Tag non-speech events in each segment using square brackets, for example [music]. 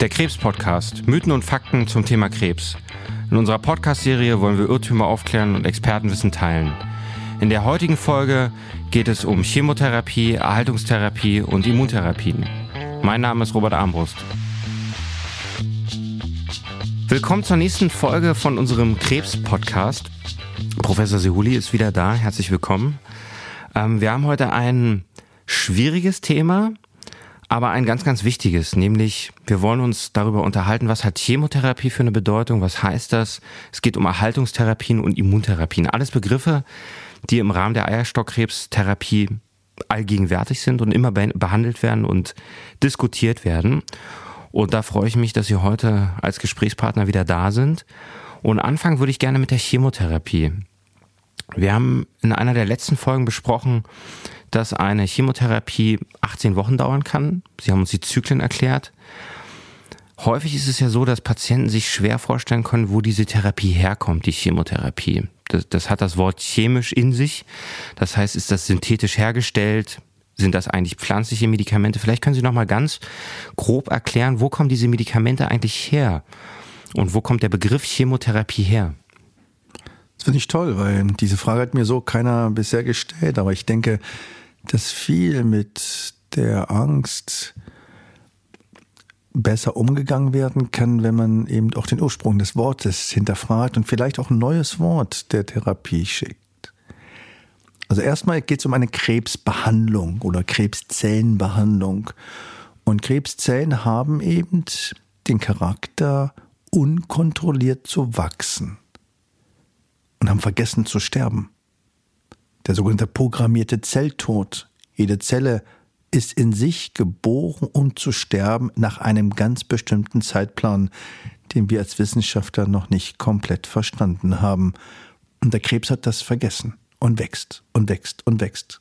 Der Krebs-Podcast. Mythen und Fakten zum Thema Krebs. In unserer Podcast-Serie wollen wir Irrtümer aufklären und Expertenwissen teilen. In der heutigen Folge geht es um Chemotherapie, Erhaltungstherapie und Immuntherapien. Mein Name ist Robert Armbrust. Willkommen zur nächsten Folge von unserem Krebs-Podcast. Professor Sehuli ist wieder da. Herzlich willkommen. Ähm, wir haben heute ein schwieriges Thema, aber ein ganz, ganz wichtiges, nämlich wir wollen uns darüber unterhalten, was hat Chemotherapie für eine Bedeutung, was heißt das? Es geht um Erhaltungstherapien und Immuntherapien. Alles Begriffe, die im Rahmen der Eierstockkrebstherapie allgegenwärtig sind und immer behandelt werden und diskutiert werden. Und da freue ich mich, dass Sie heute als Gesprächspartner wieder da sind. Und anfangen würde ich gerne mit der Chemotherapie. Wir haben in einer der letzten Folgen besprochen, dass eine Chemotherapie 18 Wochen dauern kann. Sie haben uns die Zyklen erklärt. Häufig ist es ja so, dass Patienten sich schwer vorstellen können, wo diese Therapie herkommt, die Chemotherapie. Das, das hat das Wort chemisch in sich. Das heißt, ist das synthetisch hergestellt? Sind das eigentlich pflanzliche Medikamente? Vielleicht können Sie noch mal ganz grob erklären, wo kommen diese Medikamente eigentlich her? Und wo kommt der Begriff Chemotherapie her? Das finde ich toll, weil diese Frage hat mir so keiner bisher gestellt. Aber ich denke, dass viel mit der Angst besser umgegangen werden kann, wenn man eben auch den Ursprung des Wortes hinterfragt und vielleicht auch ein neues Wort der Therapie schickt. Also erstmal geht es um eine Krebsbehandlung oder Krebszellenbehandlung. Und Krebszellen haben eben den Charakter, unkontrolliert zu wachsen haben vergessen zu sterben der sogenannte programmierte Zelltod. Jede Zelle ist in sich geboren, um zu sterben nach einem ganz bestimmten Zeitplan, den wir als Wissenschaftler noch nicht komplett verstanden haben. Und der Krebs hat das vergessen und wächst und wächst und wächst.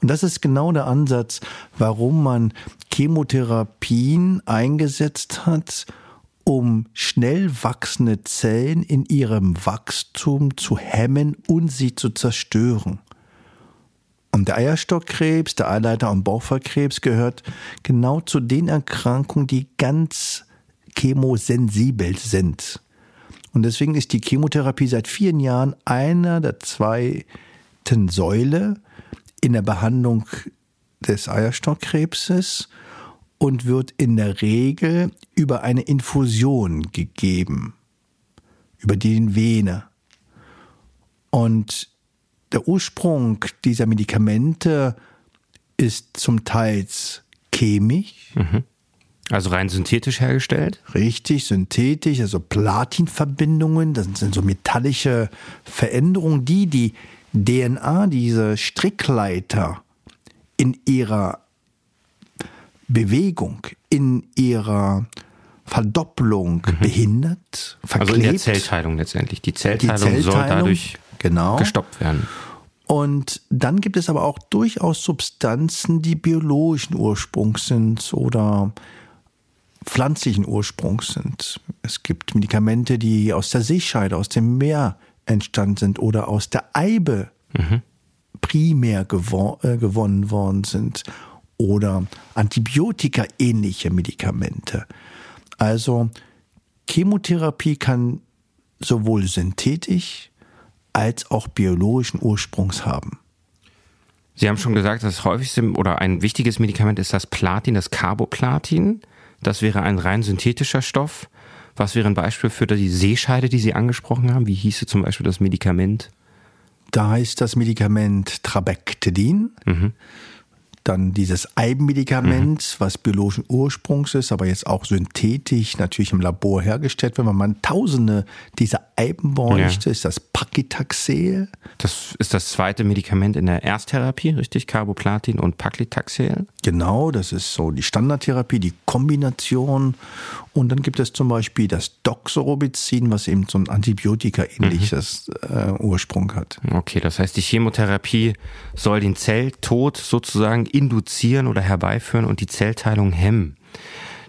Und das ist genau der Ansatz, warum man Chemotherapien eingesetzt hat, um schnell wachsende Zellen in ihrem Wachstum zu hemmen und sie zu zerstören. Und der Eierstockkrebs, der Eileiter- und Bauchfallkrebs gehört genau zu den Erkrankungen, die ganz chemosensibel sind. Und deswegen ist die Chemotherapie seit vielen Jahren einer der zweiten Säule in der Behandlung des Eierstockkrebses und wird in der Regel über eine Infusion gegeben, über die Vene. Und der Ursprung dieser Medikamente ist zum Teil chemisch. Mhm. Also rein synthetisch hergestellt? Richtig, synthetisch, also Platinverbindungen, das sind so metallische Veränderungen, die die DNA, diese Strickleiter in ihrer Bewegung, in ihrer Verdopplung mhm. behindert, verklebt. Also in der Zellteilung letztendlich. Die Zellteilung, die Zellteilung soll dadurch genau. gestoppt werden. Und dann gibt es aber auch durchaus Substanzen, die biologischen Ursprungs sind oder pflanzlichen Ursprungs sind. Es gibt Medikamente, die aus der Seescheide, aus dem Meer entstanden sind oder aus der Eibe mhm. primär gewon äh, gewonnen worden sind oder Antibiotika-ähnliche Medikamente. Also Chemotherapie kann sowohl synthetisch als auch biologischen Ursprungs haben. Sie haben schon gesagt, das häufigste oder ein wichtiges Medikament ist das Platin, das Carboplatin. Das wäre ein rein synthetischer Stoff. Was wäre ein Beispiel für die Seescheide, die Sie angesprochen haben? Wie hieße zum Beispiel das Medikament? Da heißt das Medikament Trabectedin. Mhm dann dieses Eibenmedikament, mhm. was biologischen Ursprungs ist, aber jetzt auch synthetisch natürlich im Labor hergestellt wird. Wenn man tausende dieser Eiben bräuchte, ja. ist das Paclitaxel. Das ist das zweite Medikament in der Ersttherapie, richtig? Carboplatin und Paclitaxel? Genau, das ist so die Standardtherapie, die Kombination. Und dann gibt es zum Beispiel das Doxorubicin, was eben so ein Antibiotika-ähnliches mhm. äh, Ursprung hat. Okay, das heißt, die Chemotherapie soll den Zelltod sozusagen induzieren oder herbeiführen und die Zellteilung hemmen.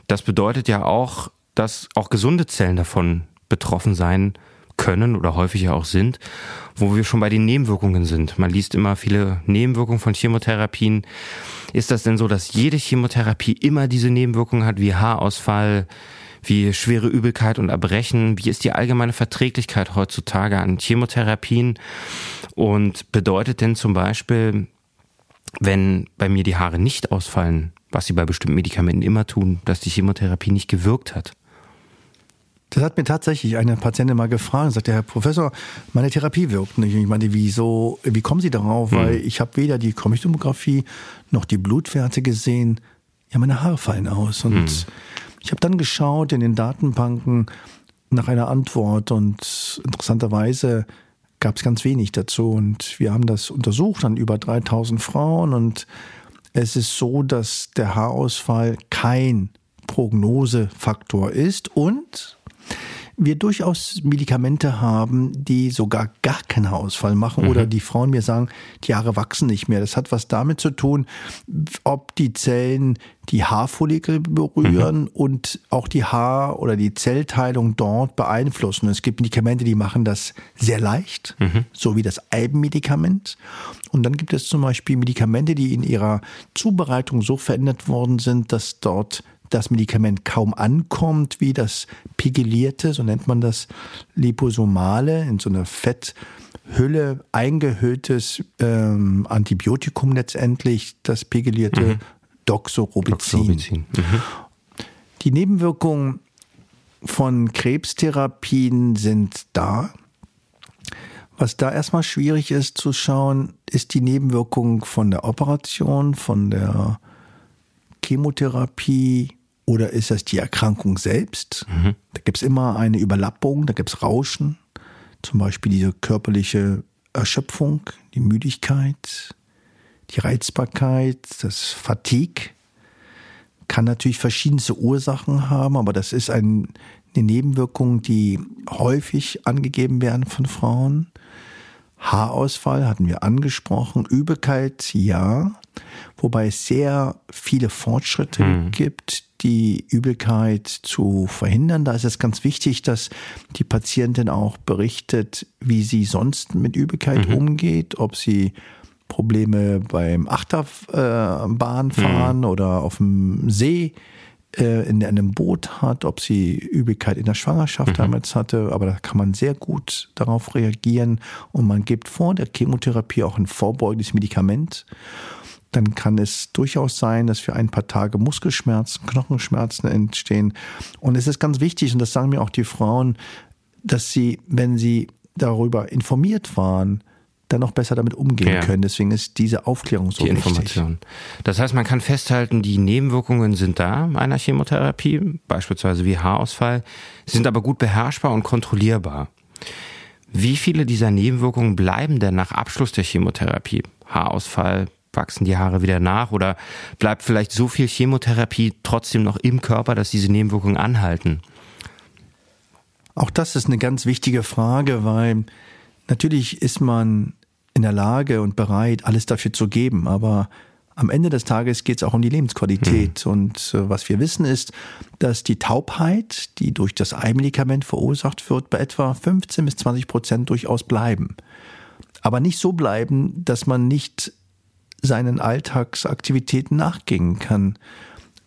Das bedeutet ja auch, dass auch gesunde Zellen davon betroffen sein können oder häufig ja auch sind, wo wir schon bei den Nebenwirkungen sind. Man liest immer viele Nebenwirkungen von Chemotherapien. Ist das denn so, dass jede Chemotherapie immer diese Nebenwirkungen hat, wie Haarausfall, wie schwere Übelkeit und Erbrechen? Wie ist die allgemeine Verträglichkeit heutzutage an Chemotherapien? Und bedeutet denn zum Beispiel, wenn bei mir die Haare nicht ausfallen, was sie bei bestimmten Medikamenten immer tun, dass die Chemotherapie nicht gewirkt hat? Das hat mir tatsächlich eine Patientin mal gefragt und sagte, Herr Professor, meine Therapie wirkt nicht. Ich meine, wieso, wie kommen Sie darauf? Hm. Weil ich habe weder die Chromatomographie noch die Blutwerte gesehen. Ja, meine Haare fallen aus. Und hm. ich habe dann geschaut in den Datenbanken nach einer Antwort und interessanterweise gab es ganz wenig dazu. Und wir haben das untersucht an über 3000 Frauen und es ist so, dass der Haarausfall kein Prognosefaktor ist und wir durchaus Medikamente haben, die sogar gar keinen Haarausfall machen mhm. oder die Frauen mir sagen, die Haare wachsen nicht mehr. Das hat was damit zu tun, ob die Zellen die Haarfollikel berühren mhm. und auch die Haar- oder die Zellteilung dort beeinflussen. Es gibt Medikamente, die machen das sehr leicht, mhm. so wie das Eibenmedikament. Und dann gibt es zum Beispiel Medikamente, die in ihrer Zubereitung so verändert worden sind, dass dort das Medikament kaum ankommt, wie das pigelierte, so nennt man das liposomale, in so einer Fetthülle eingehülltes ähm, Antibiotikum letztendlich, das pigelierte mhm. Doxorubicin. Doxorubicin. Mhm. Die Nebenwirkungen von Krebstherapien sind da. Was da erstmal schwierig ist zu schauen, ist die Nebenwirkung von der Operation, von der Chemotherapie, oder ist das die Erkrankung selbst? Mhm. Da gibt es immer eine Überlappung, da gibt es Rauschen, zum Beispiel diese körperliche Erschöpfung, die Müdigkeit, die Reizbarkeit, das Fatigue. Kann natürlich verschiedenste Ursachen haben, aber das ist ein, eine Nebenwirkung, die häufig angegeben werden von Frauen. Haarausfall hatten wir angesprochen, Übelkeit ja, wobei es sehr viele Fortschritte mhm. gibt, die Übelkeit zu verhindern. Da ist es ganz wichtig, dass die Patientin auch berichtet, wie sie sonst mit Übelkeit mhm. umgeht, ob sie Probleme beim Achterbahnfahren mhm. oder auf dem See äh, in einem Boot hat, ob sie Übelkeit in der Schwangerschaft mhm. damals hatte, aber da kann man sehr gut darauf reagieren und man gibt vor der Chemotherapie auch ein vorbeugendes Medikament dann kann es durchaus sein, dass für ein paar Tage Muskelschmerzen, Knochenschmerzen entstehen. Und es ist ganz wichtig, und das sagen mir auch die Frauen, dass sie, wenn sie darüber informiert waren, dann noch besser damit umgehen ja. können. Deswegen ist diese Aufklärung so die wichtig. Information. Das heißt, man kann festhalten, die Nebenwirkungen sind da einer Chemotherapie, beispielsweise wie Haarausfall, sind aber gut beherrschbar und kontrollierbar. Wie viele dieser Nebenwirkungen bleiben denn nach Abschluss der Chemotherapie? Haarausfall, wachsen die Haare wieder nach oder bleibt vielleicht so viel Chemotherapie trotzdem noch im Körper, dass diese Nebenwirkungen anhalten? Auch das ist eine ganz wichtige Frage, weil natürlich ist man in der Lage und bereit, alles dafür zu geben, aber am Ende des Tages geht es auch um die Lebensqualität. Mhm. Und äh, was wir wissen ist, dass die Taubheit, die durch das Eimedikament verursacht wird, bei etwa 15 bis 20 Prozent durchaus bleiben. Aber nicht so bleiben, dass man nicht seinen Alltagsaktivitäten nachgehen kann.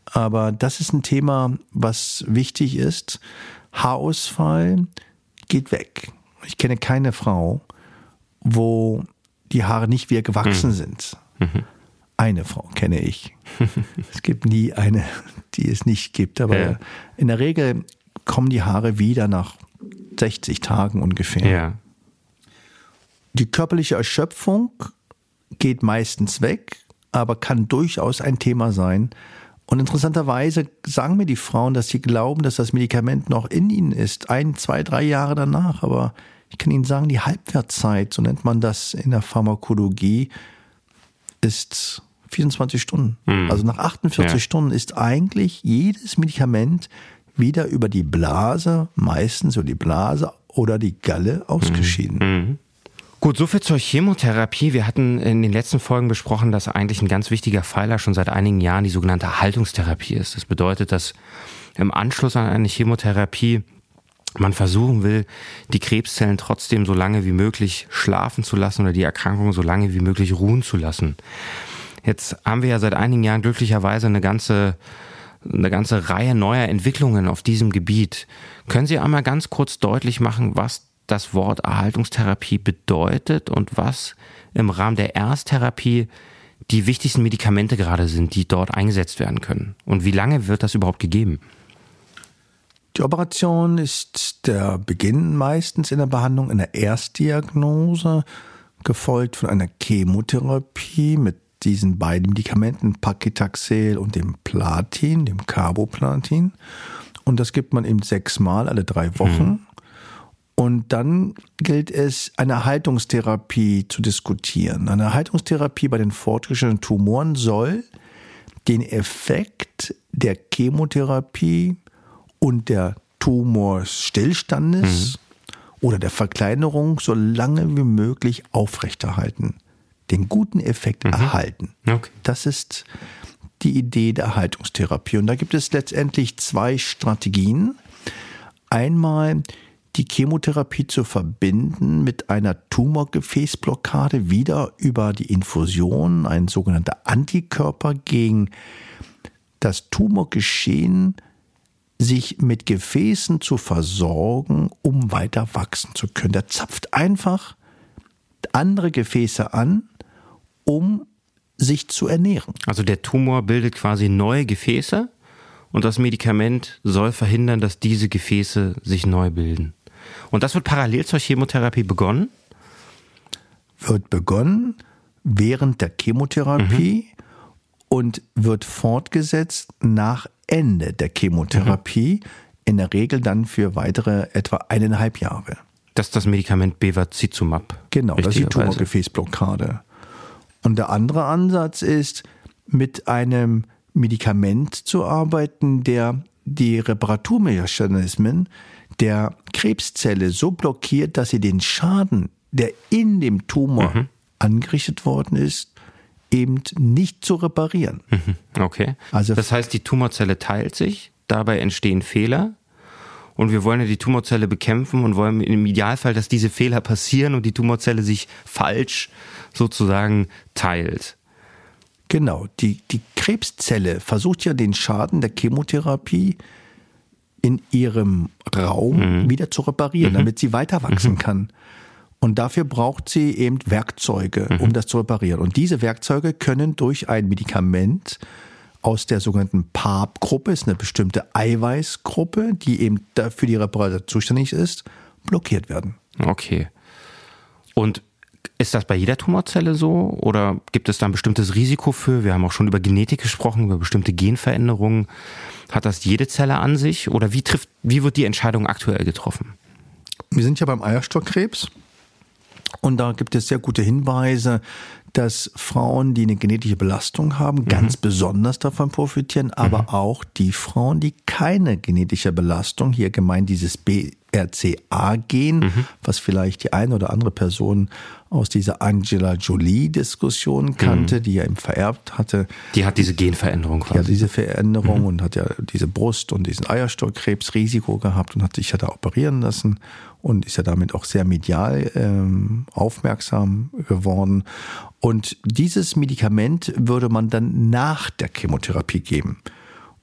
Aber das ist ein Thema, was wichtig ist. Haarausfall geht weg. Ich kenne keine Frau, wo die Haare nicht wieder gewachsen mhm. sind. Mhm. Eine Frau kenne ich. [laughs] es gibt nie eine, die es nicht gibt. Aber ja. in der Regel kommen die Haare wieder nach 60 Tagen ungefähr. Ja. Die körperliche Erschöpfung geht meistens weg, aber kann durchaus ein Thema sein. Und interessanterweise sagen mir die Frauen, dass sie glauben, dass das Medikament noch in ihnen ist, ein, zwei, drei Jahre danach. Aber ich kann Ihnen sagen, die Halbwertzeit, so nennt man das in der Pharmakologie, ist 24 Stunden. Mhm. Also nach 48 ja. Stunden ist eigentlich jedes Medikament wieder über die Blase, meistens über die Blase oder die Galle ausgeschieden. Mhm. mhm. Gut, soviel zur Chemotherapie. Wir hatten in den letzten Folgen besprochen, dass eigentlich ein ganz wichtiger Pfeiler schon seit einigen Jahren die sogenannte Haltungstherapie ist. Das bedeutet, dass im Anschluss an eine Chemotherapie man versuchen will, die Krebszellen trotzdem so lange wie möglich schlafen zu lassen oder die Erkrankung so lange wie möglich ruhen zu lassen. Jetzt haben wir ja seit einigen Jahren glücklicherweise eine ganze eine ganze Reihe neuer Entwicklungen auf diesem Gebiet. Können Sie einmal ganz kurz deutlich machen, was das Wort Erhaltungstherapie bedeutet und was im Rahmen der Ersttherapie die wichtigsten Medikamente gerade sind, die dort eingesetzt werden können? Und wie lange wird das überhaupt gegeben? Die Operation ist der Beginn meistens in der Behandlung in der Erstdiagnose, gefolgt von einer Chemotherapie mit diesen beiden Medikamenten, Paclitaxel und dem Platin, dem Carboplatin. Und das gibt man eben sechsmal alle drei Wochen. Mhm. Und dann gilt es, eine Haltungstherapie zu diskutieren. Eine Haltungstherapie bei den fortgeschrittenen Tumoren soll den Effekt der Chemotherapie und der Tumorstillstandes mhm. oder der Verkleinerung so lange wie möglich aufrechterhalten den guten Effekt mhm. erhalten. Okay. Das ist die Idee der Erhaltungstherapie. Und da gibt es letztendlich zwei Strategien. Einmal die Chemotherapie zu verbinden mit einer Tumorgefäßblockade wieder über die Infusion, ein sogenannter Antikörper gegen das Tumorgeschehen, sich mit Gefäßen zu versorgen, um weiter wachsen zu können. Der zapft einfach andere Gefäße an um sich zu ernähren. Also der Tumor bildet quasi neue Gefäße und das Medikament soll verhindern, dass diese Gefäße sich neu bilden. Und das wird parallel zur Chemotherapie begonnen? Wird begonnen während der Chemotherapie mhm. und wird fortgesetzt nach Ende der Chemotherapie, mhm. in der Regel dann für weitere etwa eineinhalb Jahre. Das ist das Medikament Bevacizumab. Genau, das ist die Tumorgefäßblockade. Und der andere Ansatz ist, mit einem Medikament zu arbeiten, der die Reparaturmechanismen der Krebszelle so blockiert, dass sie den Schaden, der in dem Tumor mhm. angerichtet worden ist, eben nicht zu reparieren. Mhm. Okay. Also das heißt, die Tumorzelle teilt sich, dabei entstehen Fehler und wir wollen ja die Tumorzelle bekämpfen und wollen im Idealfall, dass diese Fehler passieren und die Tumorzelle sich falsch sozusagen teilt. Genau, die, die Krebszelle versucht ja den Schaden der Chemotherapie in ihrem Raum mhm. wieder zu reparieren, mhm. damit sie weiter wachsen mhm. kann. Und dafür braucht sie eben Werkzeuge, um mhm. das zu reparieren. Und diese Werkzeuge können durch ein Medikament aus der sogenannten PARP-Gruppe, ist eine bestimmte Eiweißgruppe, die eben für die Reparatur zuständig ist, blockiert werden. Okay. Und ist das bei jeder Tumorzelle so oder gibt es da ein bestimmtes Risiko für? Wir haben auch schon über Genetik gesprochen, über bestimmte Genveränderungen. Hat das jede Zelle an sich oder wie trifft, wie wird die Entscheidung aktuell getroffen? Wir sind ja beim Eierstockkrebs und da gibt es sehr gute Hinweise, dass Frauen, die eine genetische Belastung haben, mhm. ganz besonders davon profitieren, aber mhm. auch die Frauen, die keine genetische Belastung, hier gemeint dieses BRCA-Gen, mhm. was vielleicht die eine oder andere Person aus dieser Angela Jolie-Diskussion kannte, mhm. die er ihm vererbt hatte. Die hat diese Genveränderung quasi. Ja, diese Veränderung mhm. und hat ja diese Brust- und diesen Eierstockkrebsrisiko gehabt und hat sich ja da operieren lassen und ist ja damit auch sehr medial ähm, aufmerksam geworden. Und dieses Medikament würde man dann nach der Chemotherapie geben.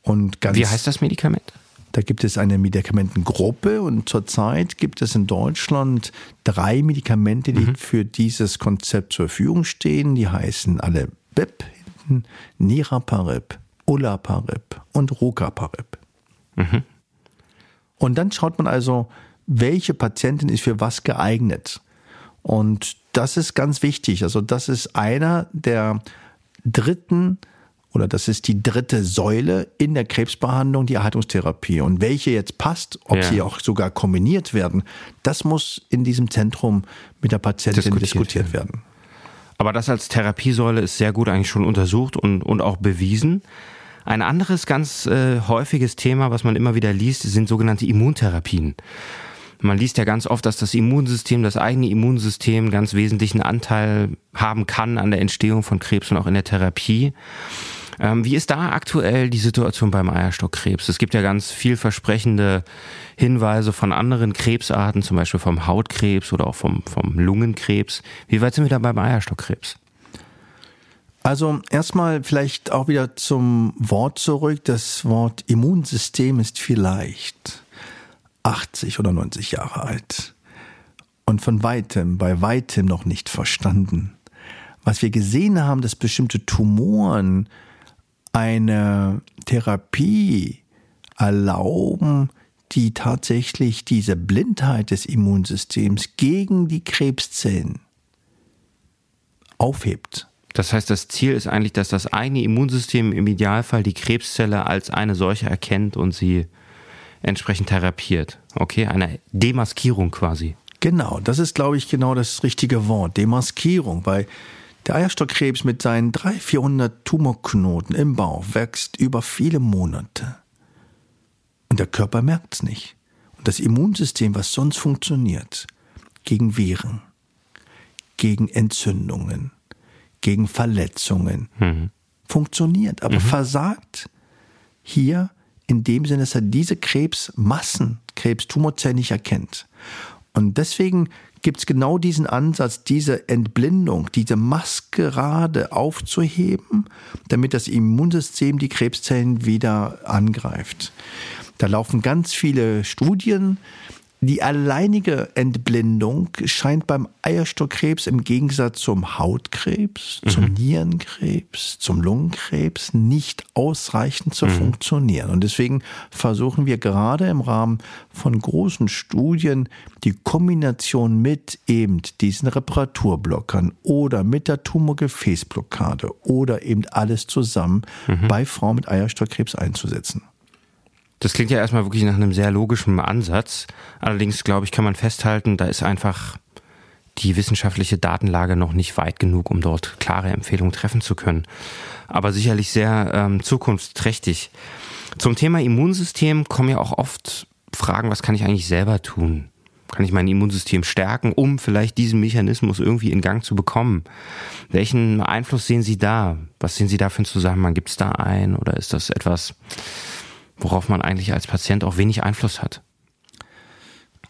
Und ganz Wie heißt das Medikament? Da gibt es eine Medikamentengruppe und zurzeit gibt es in Deutschland drei Medikamente, die mhm. für dieses Konzept zur Verfügung stehen. Die heißen alle BIP hinten, Niraparib, Olaparib und Rucaparib. Mhm. Und dann schaut man also, welche Patientin ist für was geeignet. Und das ist ganz wichtig. Also das ist einer der dritten oder das ist die dritte Säule in der Krebsbehandlung, die Erhaltungstherapie. Und welche jetzt passt, ob ja. sie auch sogar kombiniert werden, das muss in diesem Zentrum mit der Patientin diskutiert, diskutiert werden. Aber das als Therapiesäule ist sehr gut eigentlich schon untersucht und, und auch bewiesen. Ein anderes ganz äh, häufiges Thema, was man immer wieder liest, sind sogenannte Immuntherapien. Man liest ja ganz oft, dass das Immunsystem, das eigene Immunsystem ganz wesentlichen Anteil haben kann an der Entstehung von Krebs und auch in der Therapie. Ähm, wie ist da aktuell die Situation beim Eierstockkrebs? Es gibt ja ganz vielversprechende Hinweise von anderen Krebsarten, zum Beispiel vom Hautkrebs oder auch vom, vom Lungenkrebs. Wie weit sind wir da beim Eierstockkrebs? Also erstmal vielleicht auch wieder zum Wort zurück. Das Wort Immunsystem ist vielleicht 80 oder 90 Jahre alt und von weitem, bei weitem noch nicht verstanden. Was wir gesehen haben, dass bestimmte Tumoren eine Therapie erlauben, die tatsächlich diese Blindheit des Immunsystems gegen die Krebszellen aufhebt. Das heißt, das Ziel ist eigentlich, dass das eigene Immunsystem im Idealfall die Krebszelle als eine solche erkennt und sie entsprechend therapiert. Okay, eine Demaskierung quasi. Genau, das ist, glaube ich, genau das richtige Wort. Demaskierung, weil der Eierstockkrebs mit seinen 300, 400 Tumorknoten im Bauch wächst über viele Monate. Und der Körper merkt es nicht. Und das Immunsystem, was sonst funktioniert, gegen Viren, gegen Entzündungen, gegen Verletzungen, mhm. funktioniert, aber mhm. versagt hier in dem Sinne, dass er diese Krebsmassen, Krebstumorzellen nicht erkennt. Und deswegen gibt es genau diesen Ansatz, diese Entblindung, diese Maskerade aufzuheben, damit das Immunsystem die Krebszellen wieder angreift. Da laufen ganz viele Studien, die alleinige Entblindung scheint beim Eierstockkrebs im Gegensatz zum Hautkrebs, mhm. zum Nierenkrebs, zum Lungenkrebs nicht ausreichend zu mhm. funktionieren. Und deswegen versuchen wir gerade im Rahmen von großen Studien die Kombination mit eben diesen Reparaturblockern oder mit der Tumorgefäßblockade oder eben alles zusammen mhm. bei Frauen mit Eierstockkrebs einzusetzen. Das klingt ja erstmal wirklich nach einem sehr logischen Ansatz. Allerdings, glaube ich, kann man festhalten, da ist einfach die wissenschaftliche Datenlage noch nicht weit genug, um dort klare Empfehlungen treffen zu können. Aber sicherlich sehr ähm, zukunftsträchtig. Zum Thema Immunsystem kommen ja auch oft Fragen, was kann ich eigentlich selber tun? Kann ich mein Immunsystem stärken, um vielleicht diesen Mechanismus irgendwie in Gang zu bekommen? Welchen Einfluss sehen Sie da? Was sehen Sie da für einen Zusammenhang? Gibt es da einen oder ist das etwas, worauf man eigentlich als Patient auch wenig Einfluss hat.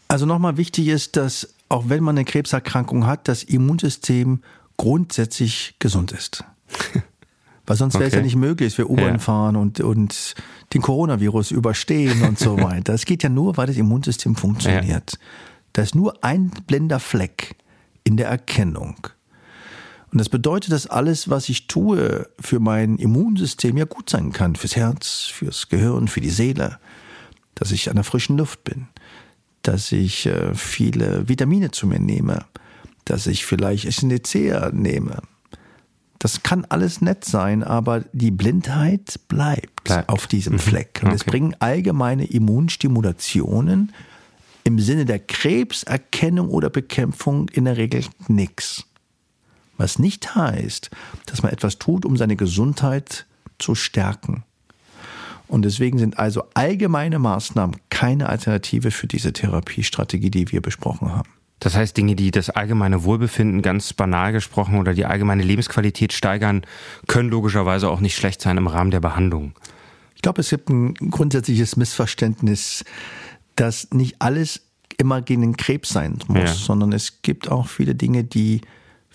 Also nochmal wichtig ist, dass auch wenn man eine Krebserkrankung hat, das Immunsystem grundsätzlich gesund ist. [laughs] Weil sonst wäre okay. es ja nicht möglich, dass wir U-Bahn ja. fahren und, und den Coronavirus überstehen und so [laughs] weiter. Das geht ja nur, weil das Immunsystem funktioniert. Ja. Da ist nur ein blinder Fleck in der Erkennung. Und das bedeutet, dass alles, was ich tue für mein Immunsystem ja gut sein kann. Fürs Herz, fürs Gehirn, für die Seele. Dass ich an der frischen Luft bin. Dass ich äh, viele Vitamine zu mir nehme. Dass ich vielleicht SNDC nehme. Das kann alles nett sein, aber die Blindheit bleibt, bleibt. auf diesem mhm. Fleck. Und okay. es bringen allgemeine Immunstimulationen im Sinne der Krebserkennung oder Bekämpfung in der Regel nichts. Was nicht heißt, dass man etwas tut, um seine Gesundheit zu stärken. Und deswegen sind also allgemeine Maßnahmen keine Alternative für diese Therapiestrategie, die wir besprochen haben. Das heißt, Dinge, die das allgemeine Wohlbefinden ganz banal gesprochen oder die allgemeine Lebensqualität steigern, können logischerweise auch nicht schlecht sein im Rahmen der Behandlung. Ich glaube, es gibt ein grundsätzliches Missverständnis, dass nicht alles immer gegen den Krebs sein muss, ja. sondern es gibt auch viele Dinge, die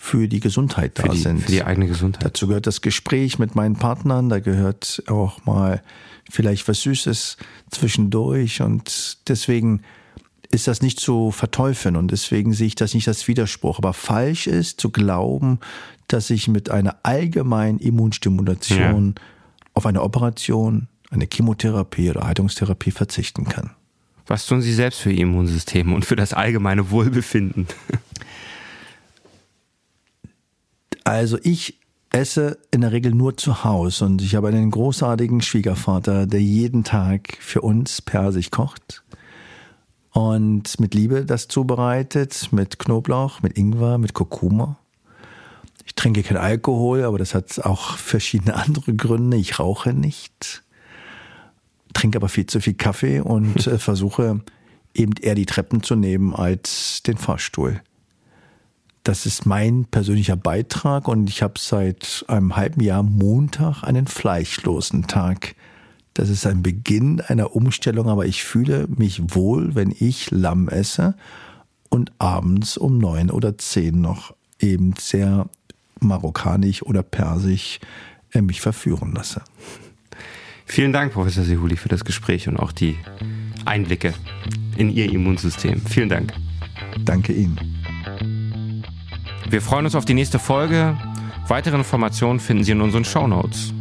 für die Gesundheit da für die, sind. Für die eigene Gesundheit. Dazu gehört das Gespräch mit meinen Partnern, da gehört auch mal vielleicht was Süßes zwischendurch und deswegen ist das nicht zu verteufeln und deswegen sehe ich das nicht als Widerspruch. Aber falsch ist zu glauben, dass ich mit einer allgemeinen Immunstimulation ja. auf eine Operation, eine Chemotherapie oder Heilungstherapie verzichten kann. Was tun Sie selbst für Ihr Immunsystem und für das allgemeine Wohlbefinden? Also ich esse in der Regel nur zu Hause und ich habe einen großartigen Schwiegervater, der jeden Tag für uns Persig kocht und mit Liebe das zubereitet, mit Knoblauch, mit Ingwer, mit Kurkuma. Ich trinke keinen Alkohol, aber das hat auch verschiedene [laughs] andere Gründe. Ich rauche nicht, trinke aber viel zu viel Kaffee und äh, versuche eben eher die Treppen zu nehmen als den Fahrstuhl. Das ist mein persönlicher Beitrag und ich habe seit einem halben Jahr Montag einen fleischlosen Tag. Das ist ein Beginn einer Umstellung, aber ich fühle mich wohl, wenn ich Lamm esse und abends um neun oder zehn noch eben sehr marokkanisch oder persisch äh, mich verführen lasse. Vielen Dank, Professor Sehuli, für das Gespräch und auch die Einblicke in Ihr Immunsystem. Vielen Dank. Danke Ihnen. Wir freuen uns auf die nächste Folge. Weitere Informationen finden Sie in unseren Show Notes.